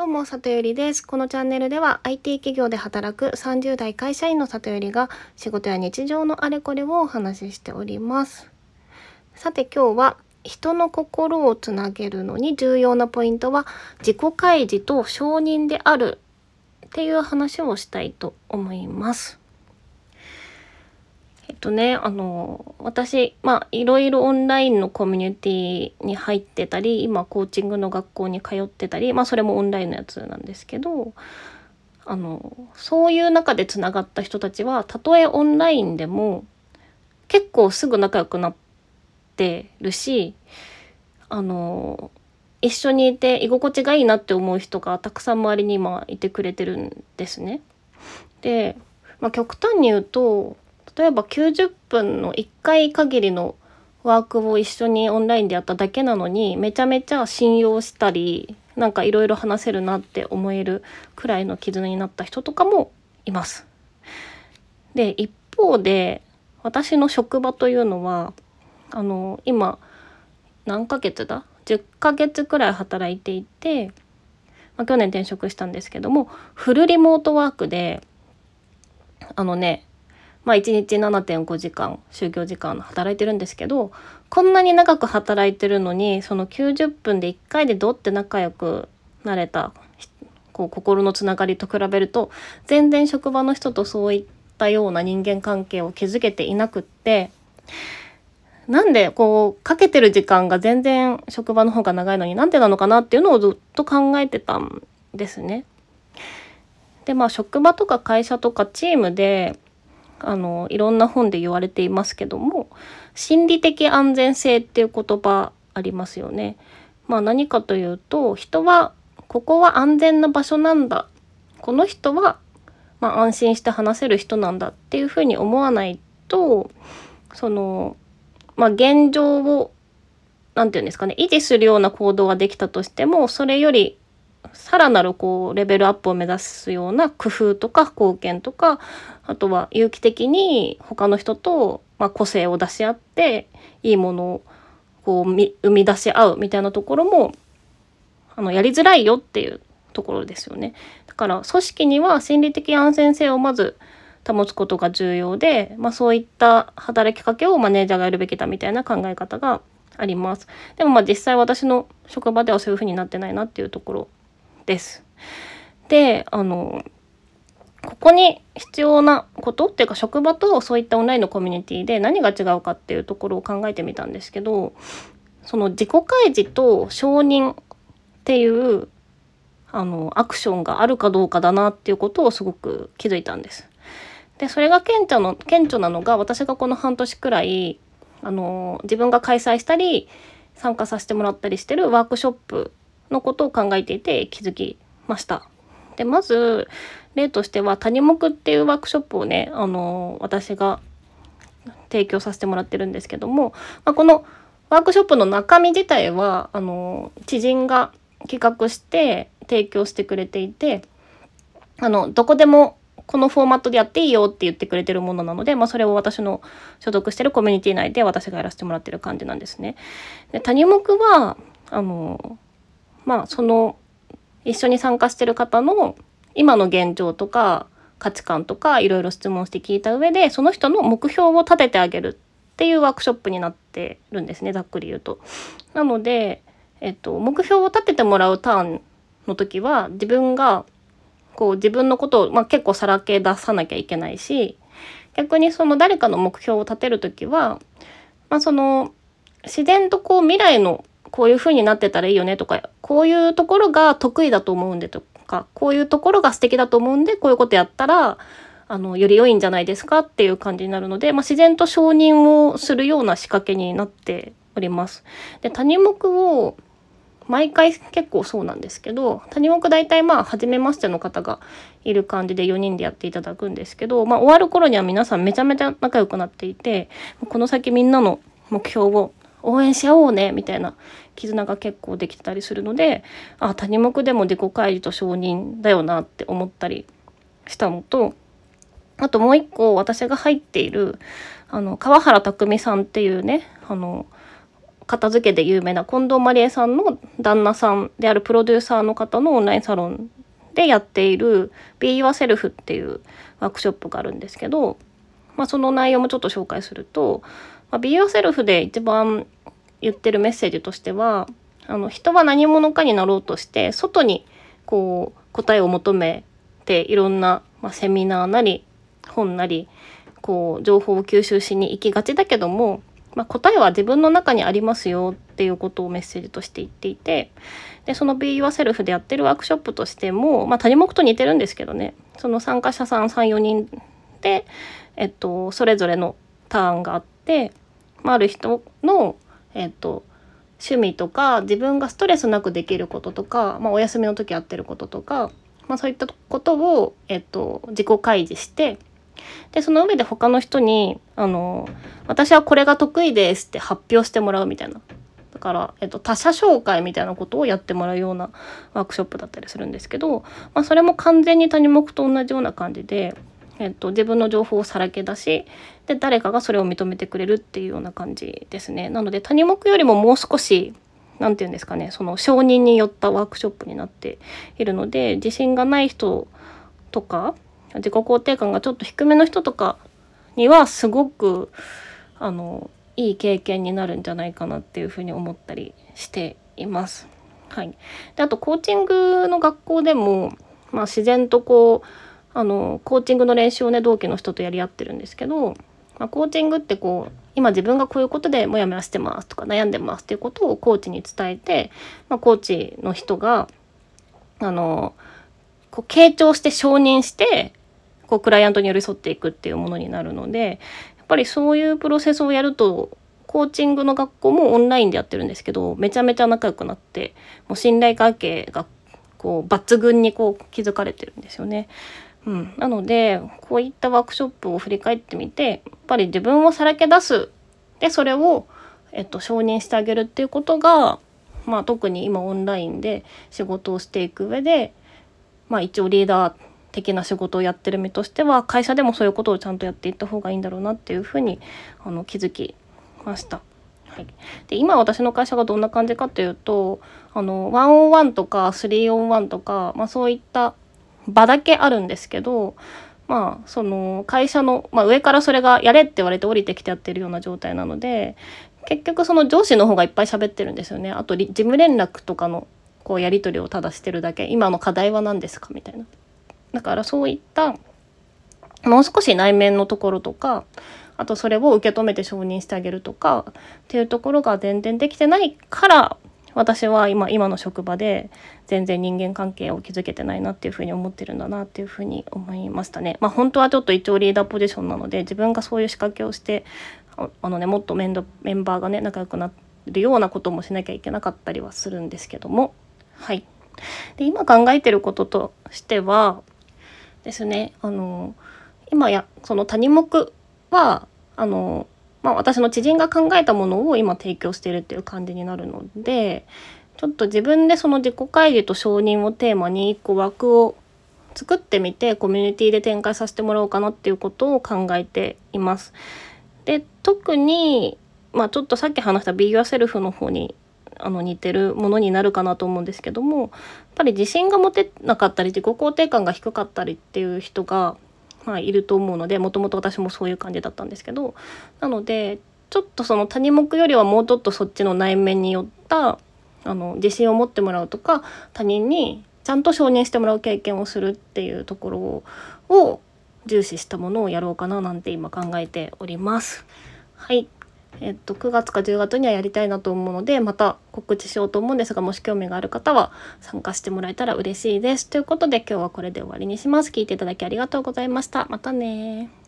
どうも、里よりです。このチャンネルでは IT 企業で働く30代会社員の里よりが仕事や日常のあれこれをお話ししております。さて今日は人の心をつなげるのに重要なポイントは自己開示と承認であるっていう話をしたいと思います。っとね、あの、私、まあ、いろいろオンラインのコミュニティに入ってたり、今、コーチングの学校に通ってたり、まあ、それもオンラインのやつなんですけど、あの、そういう中でつながった人たちは、たとえオンラインでも、結構すぐ仲良くなってるし、あの、一緒にいて居心地がいいなって思う人がたくさん周りに今いてくれてるんですね。で、まあ、極端に言うと例えば90分の1回限りのワークを一緒にオンラインでやっただけなのにめちゃめちゃ信用したりなんかいろいろ話せるなって思えるくらいの絆になった人とかもいます。で一方で私の職場というのはあの今何ヶ月だ？10ヶ月くらい働いていて、まあ、去年転職したんですけどもフルリモートワークであのねまあ1日7.5時間就業時間働いてるんですけどこんなに長く働いてるのにその90分で1回でどって仲良くなれたこう心のつながりと比べると全然職場の人とそういったような人間関係を築けていなくってなんでこうかけてる時間が全然職場の方が長いのになんでなのかなっていうのをずっと考えてたんですね。でまあ職場とか会社とかチームであのいろんな本で言われていますけども心理的安全性っていう言葉ありますよね。まあ何かというと人はここは安全な場所なんだこの人は、まあ、安心して話せる人なんだっていうふうに思わないとそのまあ現状を何て言うんですかね維持するような行動ができたとしてもそれよりさらなるこうレベルアップを目指すような工夫とか貢献とかあとは有機的に他の人と、まあ、個性を出し合っていいものをこう生み出し合うみたいなところもあのやりづらいよっていうところですよね。だから組織には心理的安全性をまず保つことが重要で、まあ、そういった働きかけをマネージャーがやるべきだみたいな考え方があります。でもまあ実際私の職場ではそういうふうになってないなっていうところです。であのここに必要なことっていうか職場とそういったオンラインのコミュニティで何が違うかっていうところを考えてみたんですけどその自己開示と承認っていうあのアクションがあるかどうかだなっていうことをすごく気づいたんです。でそれが顕著の顕著なのが私がこの半年くらいあの自分が開催したり参加させてもらったりしてるワークショップのことを考えていて気づきました。でまず例としては谷目っていうワークショップをねあの私が提供させてもらってるんですけども、まあ、このワークショップの中身自体はあの知人が企画して提供してくれていてあのどこでもこのフォーマットでやっていいよって言ってくれてるものなので、まあ、それを私の所属してるコミュニティ内で私がやらせてもらってる感じなんですね。で谷目はあのまあその一緒に参加してる方の今の現状とか価値観とかいろいろ質問して聞いた上でその人の目標を立ててあげるっていうワークショップになってるんですねざっくり言うと。なので、えっと、目標を立ててもらうターンの時は自分がこう自分のことを、まあ、結構さらけ出さなきゃいけないし逆にその誰かの目標を立てる時は、まあ、その自然とこう未来のこういう風になってたらいいよねとかこういうところが得意だと思うんでとかこういうところが素敵だと思うんでこういうことやったらあのより良いんじゃないですかっていう感じになるので、まあ、自然と承認をするような仕掛けになっております。で谷目を毎回結構そうなんですけど谷目大体まあ初めましての方がいる感じで4人でやっていただくんですけど、まあ、終わる頃には皆さんめちゃめちゃ仲良くなっていてこの先みんなの目標を応援し合おうねみたいな絆が結構できてたりするのであ谷目でも自己開示と承認だよなって思ったりしたのとあともう一個私が入っているあの川原拓海さんっていうねあの片付けで有名な近藤麻理恵さんの旦那さんであるプロデューサーの方のオンラインサロンでやっている Be Yourself っていうワークショップがあるんですけど、まあ、その内容もちょっと紹介すると、まあ、Be Yourself で一番言ってるメッセージとしてはあの人は何者かになろうとして外にこう答えを求めていろんな、まあ、セミナーなり本なりこう情報を吸収しに行きがちだけども、まあ、答えは自分の中にありますよっていうことをメッセージとして言っていてでその Be Yourself でやってるワークショップとしても、まあ、谷目と似てるんですけどね。その参加者さん34人で、えっと、それぞれのターンがあって、まあ、ある人の、えっと、趣味とか自分がストレスなくできることとか、まあ、お休みの時やってることとか、まあ、そういったことを、えっと、自己開示してでその上で他の人にあの「私はこれが得意です」って発表してもらうみたいな。だから、えっと、他者紹介みたいなことをやってもらうようなワークショップだったりするんですけど、まあ、それも完全に谷目と同じような感じで、えっと、自分の情報をさらけ出しで誰かがそれを認めてくれるっていうような感じですね。なので谷目よりももう少し何て言うんですかねその承認によったワークショップになっているので自信がない人とか自己肯定感がちょっと低めの人とかにはすごくあのいい経験になるんじゃないかなっていうふうに思ったりしています。はい、であとコーチングの学校でも、まあ、自然とこうあのコーチングの練習をね同期の人とやり合ってるんですけど、まあ、コーチングってこう今自分がこういうことでモヤモヤしてますとか悩んでますっていうことをコーチに伝えて、まあ、コーチの人があのこう傾聴して承認してこうクライアントに寄り添っていくっていうものになるのでやっぱりそういうプロセスをやるとコーチングの学校もオンラインでやってるんですけどめちゃめちゃ仲良くなってもう信頼関係がこう抜群にこう築かれてるんですよね。うん、なのでこういったワークショップを振り返ってみてやっぱり自分をさらけ出す。でそれを、えっと、承認してあげるっていうことが、まあ、特に今オンラインで仕事をしていく上で、まあ、一応リーダー的な仕事をやってる身としては会社でもそういうことをちゃんとやっていった方がいいんだろうなっていうふうにあの気づきました。はい、で今私の会社がどんな感じかというとあのワンオンワンとかスリーオンワンとか、まあ、そういった場だけあるんですけどまあその会社の、まあ、上からそれがやれって言われて降りてきてやってるような状態なので結局その上司の方がいっぱい喋ってるんですよね。あと事務連絡とかのこうやり取りをただしてるだけ。今の課題は何ですかみたいな。だからそういったもう少し内面のところとかあとそれを受け止めて承認してあげるとかっていうところが全然できてないから私は今今の職場で全然人間関係を築けてないなっていうふうに思ってるんだなっていうふうに思いましたね。まあ本当はちょっと一応リーダーポジションなので自分がそういう仕掛けをしてあのねもっとメンメンバーがね仲良くなるようなこともしなきゃいけなかったりはするんですけどもはい。で今考えてることとしてはですねあの今やその谷目はあの、まあ、私の知人が考えたものを今提供しているっていう感じになるのでちょっと自分でその自己開示と承認をテーマに一個枠を作ってみてコミュニティで展開させてもらおうかなっていうことを考えています。で特にまあちょっとさっき話した Be Yourself の方にあの似てるものになるかなと思うんですけどもやっぱり自信が持てなかったり自己肯定感が低かったりっていう人が、まあ、いると思うのでもともと私もそういう感じだったんですけどなのでちょっとその他人目よりはもうちょっとそっちの内面によったあの自信を持ってもらうとか他人にちゃんと承認してもらう経験をするっていうところを重視したものをやろうかななんて今考えております。はいえっと、9月か10月にはやりたいなと思うのでまた告知しようと思うんですがもし興味がある方は参加してもらえたら嬉しいです。ということで今日はこれで終わりにします。聞いていただきありがとうございました。またね